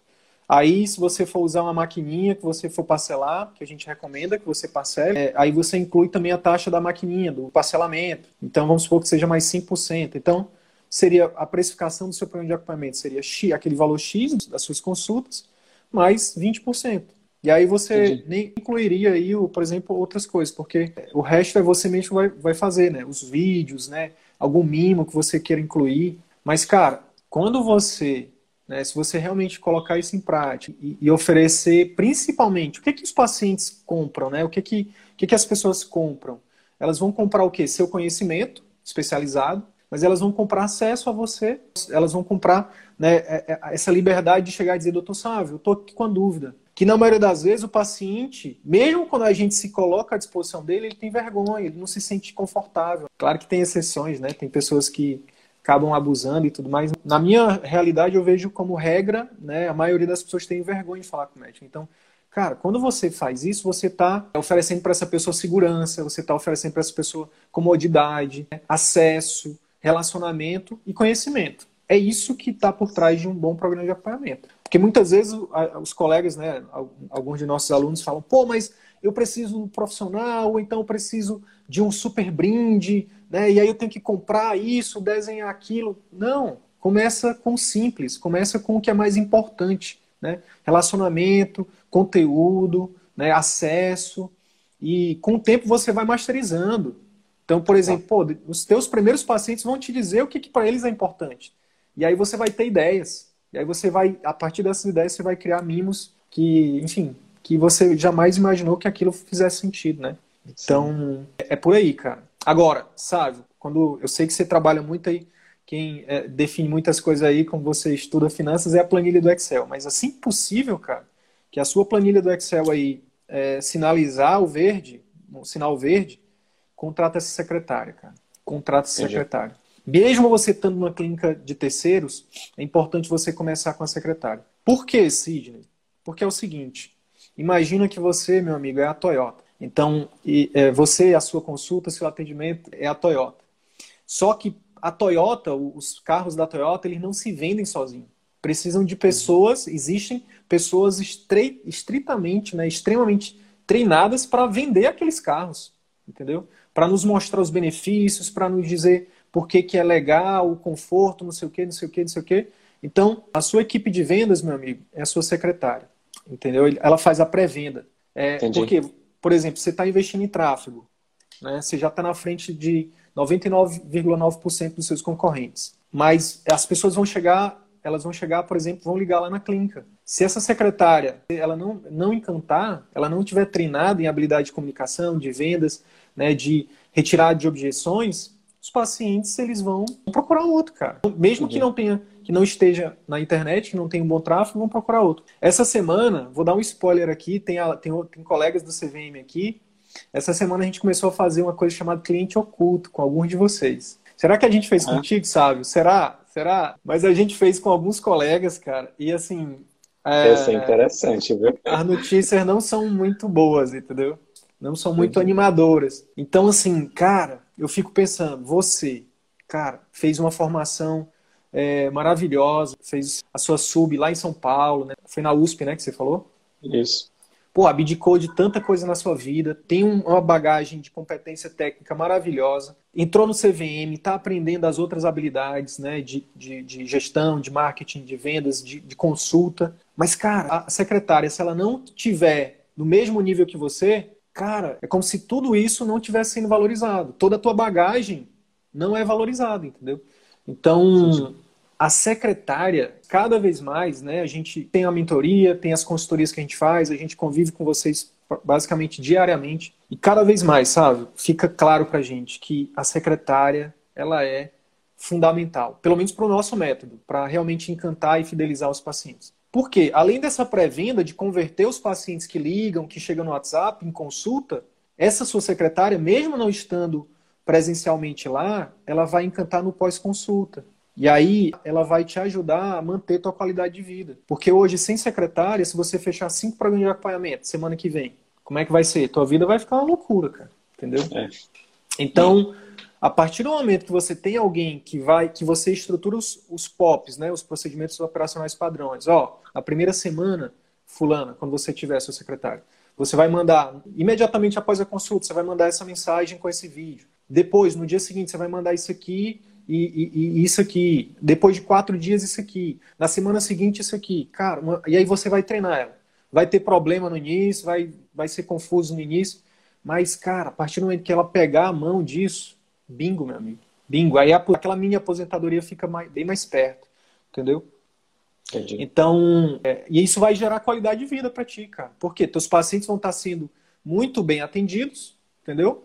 Aí, se você for usar uma maquininha que você for parcelar, que a gente recomenda que você parcele, é, aí você inclui também a taxa da maquininha, do parcelamento. Então, vamos supor que seja mais 5%. Então, seria a precificação do seu plano de acompanhamento seria X, aquele valor X das suas consultas, mais 20%. E aí você Entendi. nem incluiria aí, por exemplo, outras coisas, porque o resto é você mesmo vai, vai fazer, né? Os vídeos, né? Algum mimo que você queira incluir. Mas, cara, quando você né, se você realmente colocar isso em prática e, e, oferecer, principalmente, o que, que os pacientes compram, né? o que, que, o que, que as pessoas compram? elas vão comprar o quê? Seu conhecimento especializado, mas elas vão comprar acesso a você, elas vão comprar né, é, é, essa liberdade de chegar e dizer, doutor Sávio, eu estou aqui com a dúvida. Que na maioria das vezes o paciente, mesmo quando a gente se coloca à disposição dele, ele tem vergonha, ele não se sente confortável. Claro que tem exceções, né? Tem pessoas que acabam abusando e tudo mais. Na minha realidade, eu vejo como regra, né? A maioria das pessoas tem vergonha de falar com o médico. Então, Cara, quando você faz isso, você está oferecendo para essa pessoa segurança, você está oferecendo para essa pessoa comodidade, acesso, relacionamento e conhecimento. É isso que está por trás de um bom programa de acompanhamento. Porque muitas vezes os colegas, né, alguns de nossos alunos falam, pô, mas eu preciso de um profissional, ou então eu preciso de um super brinde, né, e aí eu tenho que comprar isso, desenhar aquilo. Não, começa com o simples, começa com o que é mais importante. Né? Relacionamento, conteúdo, né? acesso. E com o tempo você vai masterizando. Então, por exemplo, pô, os teus primeiros pacientes vão te dizer o que, que para eles é importante. E aí você vai ter ideias. E aí você vai, a partir dessas ideias, você vai criar mimos que, enfim, que você jamais imaginou que aquilo fizesse sentido, né? Então, Sim. é por aí, cara. Agora, sabe, quando eu sei que você trabalha muito aí quem é, define muitas coisas aí, como você estuda finanças, é a planilha do Excel. Mas assim possível, cara, que a sua planilha do Excel aí é, sinalizar o verde, o sinal verde, contrata essa secretária, cara. Contrata essa secretária. Mesmo você estando numa clínica de terceiros, é importante você começar com a secretária. Por que, Sidney? Porque é o seguinte: imagina que você, meu amigo, é a Toyota. Então, e, é, você, a sua consulta, seu atendimento é a Toyota. Só que a Toyota, os carros da Toyota, eles não se vendem sozinhos. Precisam de pessoas, existem pessoas estritamente, né, extremamente treinadas para vender aqueles carros, entendeu? Para nos mostrar os benefícios, para nos dizer por que, que é legal, o conforto, não sei o que, não sei o que, não sei o que. Então, a sua equipe de vendas, meu amigo, é a sua secretária, entendeu? Ela faz a pré-venda. É, porque, por exemplo, você está investindo em tráfego, né? Você já está na frente de 99,9% dos seus concorrentes. Mas as pessoas vão chegar, elas vão chegar, por exemplo, vão ligar lá na clínica. Se essa secretária, ela não, não encantar, ela não tiver treinada em habilidade de comunicação, de vendas, né, de retirada de objeções, os pacientes eles vão procurar outro, cara. Mesmo que não tenha, que não esteja na internet, que não tenha um bom tráfego, vão procurar outro. Essa semana, vou dar um spoiler aqui, tem, a, tem, tem colegas do CVM aqui essa semana a gente começou a fazer uma coisa chamada cliente oculto com alguns de vocês. Será que a gente fez contigo, Sábio? Será? Será? Mas a gente fez com alguns colegas, cara. E assim. É, Isso é interessante, viu? As notícias não são muito boas, entendeu? Não são muito animadoras. Então, assim, cara, eu fico pensando, você, cara, fez uma formação é, maravilhosa, fez a sua sub lá em São Paulo, né? Foi na USP, né, que você falou? Isso pô, abdicou de tanta coisa na sua vida, tem uma bagagem de competência técnica maravilhosa, entrou no CVM, está aprendendo as outras habilidades né, de, de, de, gestão, de marketing, de vendas, de, de consulta. Mas, cara, a secretária, se ela não tiver no mesmo nível que você, cara, é como se tudo isso não tivesse sendo valorizado. Toda a tua bagagem não é valorizada, entendeu? Então, a secretária, cada vez mais, né, a gente tem a mentoria, tem as consultorias que a gente faz, a gente convive com vocês basicamente diariamente, e cada vez mais, sabe, fica claro pra gente que a secretária, ela é fundamental, pelo menos para o nosso método, para realmente encantar e fidelizar os pacientes. Porque, além dessa pré-venda de converter os pacientes que ligam, que chegam no WhatsApp, em consulta, essa sua secretária, mesmo não estando presencialmente lá, ela vai encantar no pós-consulta. E aí ela vai te ajudar a manter tua qualidade de vida. Porque hoje, sem secretária, se você fechar cinco programas de acompanhamento semana que vem, como é que vai ser? Tua vida vai ficar uma loucura, cara. Entendeu? É. Então, a partir do momento que você tem alguém que vai, que você estrutura os, os POPs, né, os procedimentos operacionais padrões, ó, na primeira semana, fulana, quando você tiver seu secretário, você vai mandar, imediatamente após a consulta, você vai mandar essa mensagem com esse vídeo. Depois, no dia seguinte, você vai mandar isso aqui e, e, e, isso aqui. Depois de quatro dias, isso aqui. Na semana seguinte, isso aqui. Cara, uma... e aí você vai treinar ela. Vai ter problema no início, vai, vai ser confuso no início. Mas, cara, a partir do momento que ela pegar a mão disso, bingo, meu amigo. Bingo. Aí aquela mini aposentadoria fica mais, bem mais perto. Entendeu? Entendi. Então, é, e isso vai gerar qualidade de vida para ti, cara. Porque teus pacientes vão estar sendo muito bem atendidos, entendeu?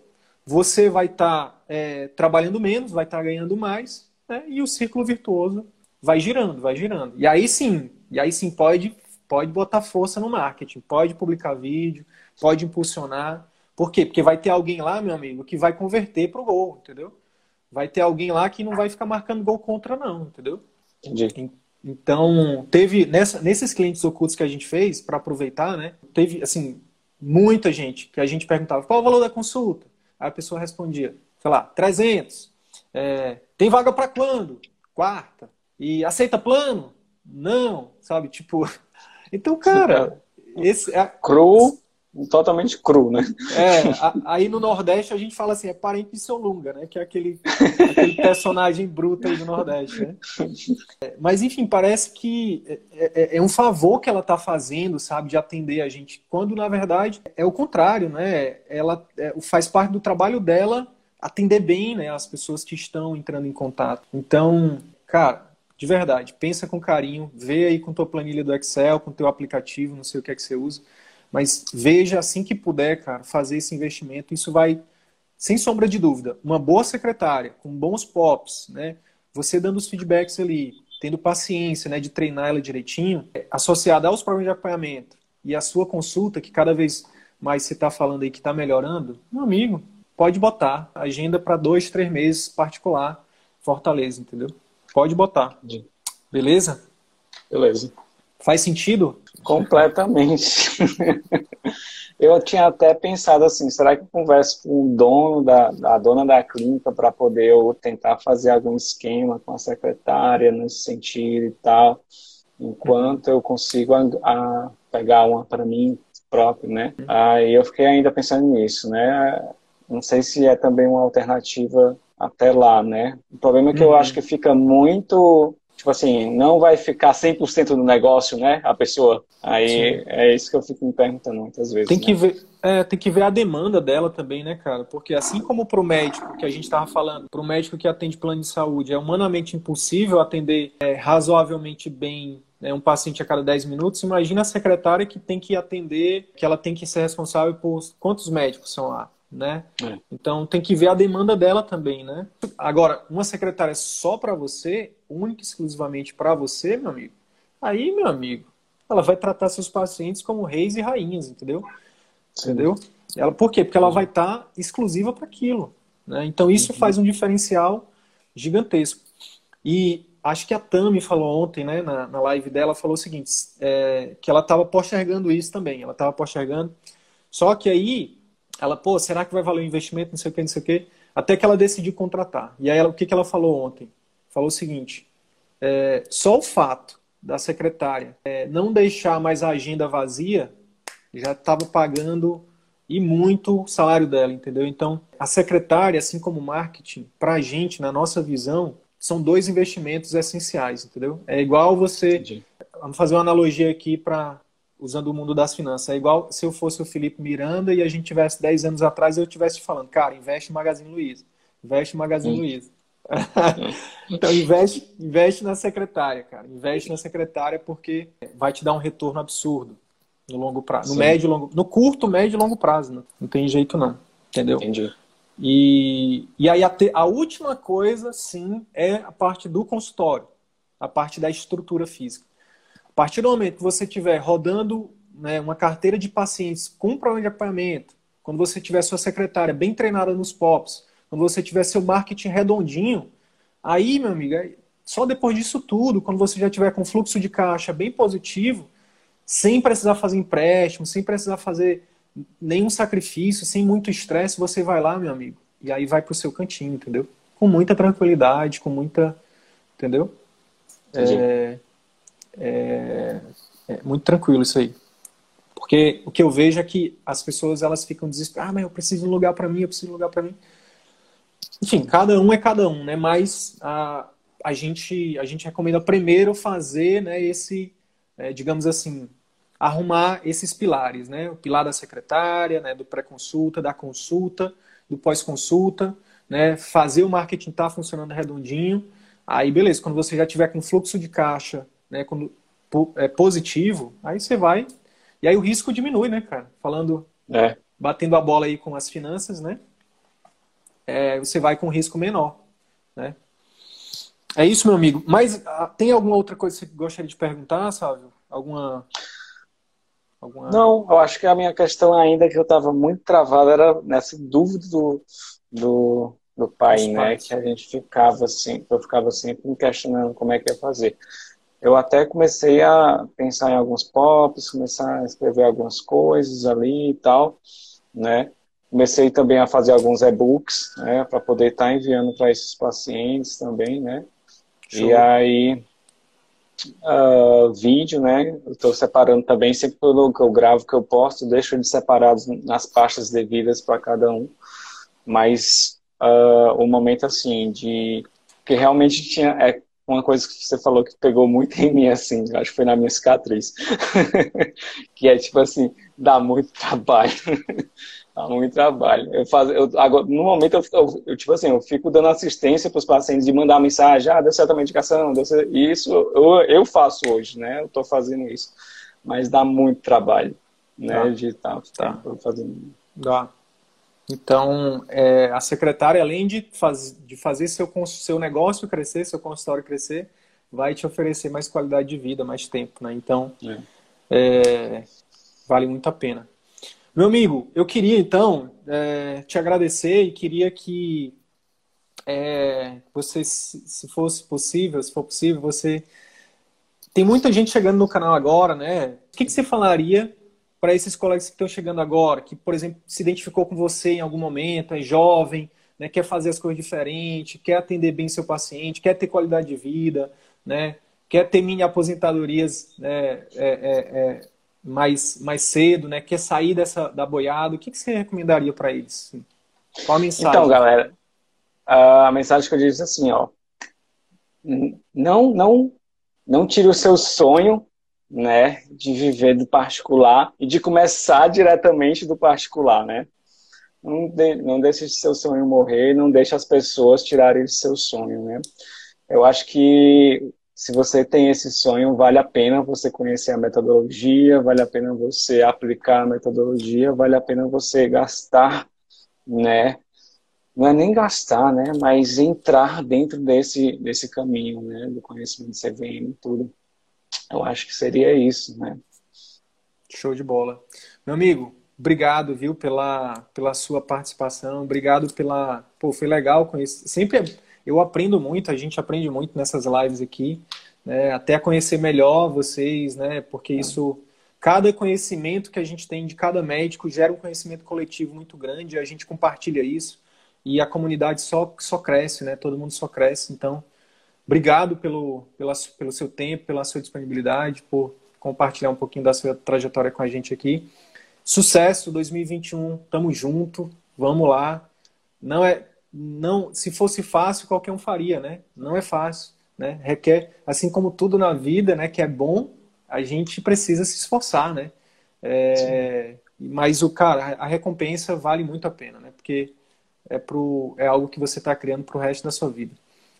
Você vai estar tá, é, trabalhando menos, vai estar tá ganhando mais, né? e o círculo virtuoso vai girando, vai girando. E aí sim, e aí sim pode, pode botar força no marketing, pode publicar vídeo, pode impulsionar. Por quê? Porque vai ter alguém lá, meu amigo, que vai converter para o gol, entendeu? Vai ter alguém lá que não vai ficar marcando gol contra, não, entendeu? Entendi. Então, teve nessa, nesses clientes ocultos que a gente fez, para aproveitar, né? Teve, assim, muita gente que a gente perguntava qual o valor da consulta. Aí a pessoa respondia, sei lá, 300. É, tem vaga para quando? Quarta. E aceita plano? Não, sabe? Tipo. Então, cara, esse. É... Cru totalmente cru, né? É, a, aí no Nordeste a gente fala assim, é parente de seu Lunga, né? Que é aquele, aquele personagem bruto aí do Nordeste, né? É, mas enfim, parece que é, é, é, um favor que ela tá fazendo, sabe, de atender a gente, quando na verdade é o contrário, né? Ela é, faz parte do trabalho dela atender bem, né, as pessoas que estão entrando em contato. Então, cara, de verdade, pensa com carinho, vê aí com tua planilha do Excel, com teu aplicativo, não sei o que é que você usa mas veja assim que puder, cara, fazer esse investimento. Isso vai, sem sombra de dúvida, uma boa secretária, com bons pops, né? Você dando os feedbacks ali, tendo paciência, né, de treinar ela direitinho, associada aos programas de acompanhamento e a sua consulta, que cada vez mais você está falando aí que está melhorando, meu amigo, pode botar agenda para dois, três meses particular, Fortaleza, entendeu? Pode botar. Beleza? Beleza. Faz sentido? Completamente. eu tinha até pensado assim, será que eu converso com o dono da, a dona da clínica para poder eu tentar fazer algum esquema com a secretária nesse sentido e tal, enquanto eu consigo a, a pegar uma para mim próprio, né? Aí eu fiquei ainda pensando nisso, né? Não sei se é também uma alternativa até lá, né? O problema é que uhum. eu acho que fica muito tipo assim, não vai ficar 100% no negócio, né, a pessoa. Aí Sim. é isso que eu fico me perguntando muitas vezes. Tem que, né? ver, é, tem que ver a demanda dela também, né, cara? Porque assim como para o médico, que a gente estava falando, para o médico que atende plano de saúde, é humanamente impossível atender é, razoavelmente bem né, um paciente a cada 10 minutos, imagina a secretária que tem que atender, que ela tem que ser responsável por quantos médicos são lá né? É. Então tem que ver a demanda dela também, né? Agora, uma secretária só para você, única e exclusivamente para você, meu amigo. Aí, meu amigo, ela vai tratar seus pacientes como reis e rainhas, entendeu? Sim. Entendeu? Ela, por quê? Porque ela vai estar tá exclusiva para aquilo. Né? Então isso uhum. faz um diferencial gigantesco. E acho que a Tami falou ontem, né, na, na live dela, falou o seguinte, é, que ela estava postergando isso também. Ela estava postergando. Só que aí ela, pô, será que vai valer o investimento, não sei o que, não sei o que, até que ela decidiu contratar. E aí ela, o que, que ela falou ontem? Falou o seguinte, é, só o fato da secretária é, não deixar mais a agenda vazia já estava pagando e muito o salário dela, entendeu? Então, a secretária, assim como o marketing, para a gente, na nossa visão, são dois investimentos essenciais, entendeu? É igual você. Entendi. Vamos fazer uma analogia aqui para usando o mundo das finanças. É igual se eu fosse o Felipe Miranda e a gente tivesse 10 anos atrás e eu estivesse falando, cara, investe em Magazine Luiza. Investe em Magazine Sim. Luiza. então investe, investe na secretária, cara. Investe na secretária porque vai te dar um retorno absurdo no longo prazo. No Sim. médio longo, no curto, médio e longo prazo, né? não tem jeito não. Entendeu? Entendi. E, e aí a, te, a última coisa, sim, é a parte do consultório, a parte da estrutura física partir do momento que você estiver rodando né, uma carteira de pacientes com problema de acompanhamento, quando você tiver sua secretária bem treinada nos POPs, quando você tiver seu marketing redondinho, aí, meu amigo, é só depois disso tudo, quando você já tiver com fluxo de caixa bem positivo, sem precisar fazer empréstimo, sem precisar fazer nenhum sacrifício, sem muito estresse, você vai lá, meu amigo, e aí vai para o seu cantinho, entendeu? Com muita tranquilidade, com muita. Entendeu? É, é, é muito tranquilo isso aí. Porque o que eu vejo é que as pessoas elas ficam desesperadas, ah, mas eu preciso de um lugar para mim, eu preciso de um lugar para mim. Enfim, cada um é cada um, né? Mas a, a, gente, a gente recomenda primeiro fazer né, esse, é, digamos assim, arrumar esses pilares, né? O pilar da secretária, né, do pré-consulta, da consulta, do pós-consulta, né? Fazer o marketing estar tá funcionando redondinho. Aí, beleza, quando você já tiver com fluxo de caixa né, quando é positivo, aí você vai. E aí o risco diminui, né, cara? Falando, é. batendo a bola aí com as finanças, né? é, você vai com um risco menor, né? É isso, meu amigo. Mas ah, tem alguma outra coisa que você gostaria de perguntar, Sávio? Alguma Alguma... Não, eu acho que a minha questão ainda que eu estava muito travado era nessa dúvida do, do, do pai, né? Que a gente ficava assim, eu ficava sempre me questionando como é que ia fazer. Eu até comecei a pensar em alguns pops, começar a escrever algumas coisas ali e tal, né? Comecei também a fazer alguns e-books, né, para poder estar tá enviando para esses pacientes também, né? Show. E aí uh, vídeo, né? Estou separando também, sempre que eu gravo, que eu posto, deixo eles separados nas pastas devidas para cada um. Mas uh, o momento, assim, de... que realmente tinha... É uma coisa que você falou que pegou muito em mim, assim, acho que foi na minha cicatriz. que é, tipo assim, dá muito trabalho. Dá muito trabalho. Eu faço, eu, agora, no momento, eu, eu, eu, tipo assim, eu fico dando assistência para os pacientes de mandar mensagem, ah, deu certo a medicação, deu certo... isso eu, eu faço hoje, né? Eu estou fazendo isso. Mas dá muito trabalho, né? Dá. De estar tá, tá. fazendo. Dá. Então, é, a secretária, além de, faz, de fazer seu, seu negócio crescer, seu consultório crescer, vai te oferecer mais qualidade de vida, mais tempo, né? Então, é. É, vale muito a pena. Meu amigo, eu queria então é, te agradecer e queria que é, você, se fosse possível, se for possível, você. Tem muita gente chegando no canal agora, né? O que, que você falaria para esses colegas que estão chegando agora, que, por exemplo, se identificou com você em algum momento, é jovem, né, quer fazer as coisas diferentes, quer atender bem seu paciente, quer ter qualidade de vida, né, quer ter mini aposentadorias né, é, é, é mais, mais cedo, né? Quer sair dessa da boiada, o que, que você recomendaria para eles? Qual a mensagem? Então, galera, a mensagem que eu disse assim, ó, não, não, não tire o seu sonho, né, de viver do particular e de começar diretamente do particular, né? Não, de, não deixe seu sonho morrer, não deixe as pessoas tirarem seu sonho, né? Eu acho que se você tem esse sonho, vale a pena você conhecer a metodologia, vale a pena você aplicar a metodologia, vale a pena você gastar, né? Não é nem gastar, né? Mas entrar dentro desse, desse caminho, né? Do conhecimento CVM e tudo. Eu acho que seria isso, né? Show de bola. Meu amigo, obrigado, viu, pela, pela sua participação. Obrigado pela... Pô, foi legal conhecer. Sempre... É eu aprendo muito, a gente aprende muito nessas lives aqui, né? até conhecer melhor vocês, né? Porque isso, cada conhecimento que a gente tem de cada médico gera um conhecimento coletivo muito grande, a gente compartilha isso e a comunidade só, só cresce, né? Todo mundo só cresce. Então, obrigado pelo, pela, pelo seu tempo, pela sua disponibilidade, por compartilhar um pouquinho da sua trajetória com a gente aqui. Sucesso 2021, tamo junto, vamos lá. Não é não, se fosse fácil, qualquer um faria, né? Não é fácil, né? Requer, assim como tudo na vida, né, que é bom, a gente precisa se esforçar, né? É, mas o cara, a recompensa vale muito a pena, né? Porque é pro, é algo que você está criando para o resto da sua vida.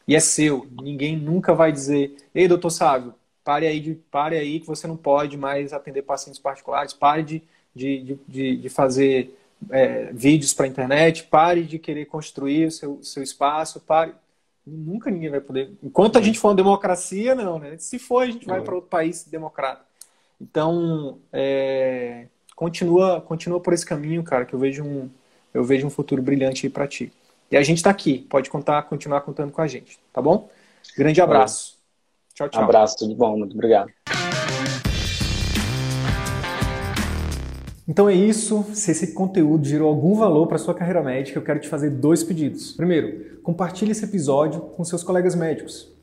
E é seu. Ninguém nunca vai dizer, ei, doutor Sávio, pare aí, de, pare aí que você não pode mais atender pacientes particulares, pare de, de, de, de fazer é, vídeos para a internet, pare de querer construir o seu, seu espaço, pare. Nunca ninguém vai poder. Enquanto a gente for uma democracia, não, né? Se for, a gente vai para outro país democrata. Então, é, continua, continua por esse caminho, cara, que eu vejo um, eu vejo um futuro brilhante aí para ti. E a gente está aqui, pode contar, continuar contando com a gente, tá bom? Grande abraço. Tchau, tchau. Abraço, tudo bom, muito obrigado. Então é isso. Se esse conteúdo gerou algum valor para sua carreira médica, eu quero te fazer dois pedidos. Primeiro, compartilhe esse episódio com seus colegas médicos,